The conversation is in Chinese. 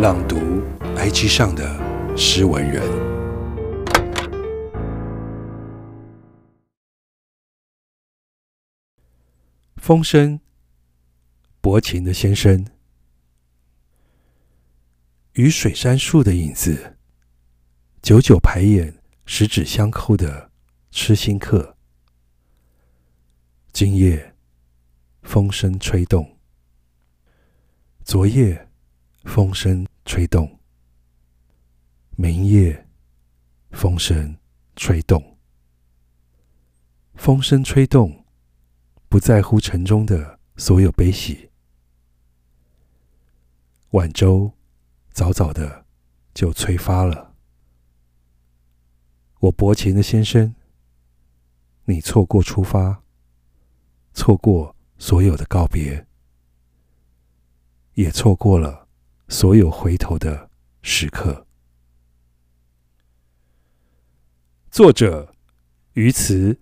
朗读 IG 上的诗文人。风声，薄情的先生，与水杉树的影子，久久排演十指相扣的痴心客。今夜，风声吹动；昨夜，风声吹动；明夜，风声吹动。风声吹动，不在乎城中的所有悲喜。晚舟早早的就催发了。我薄情的先生，你错过出发，错过所有的告别，也错过了。所有回头的时刻。作者：于慈。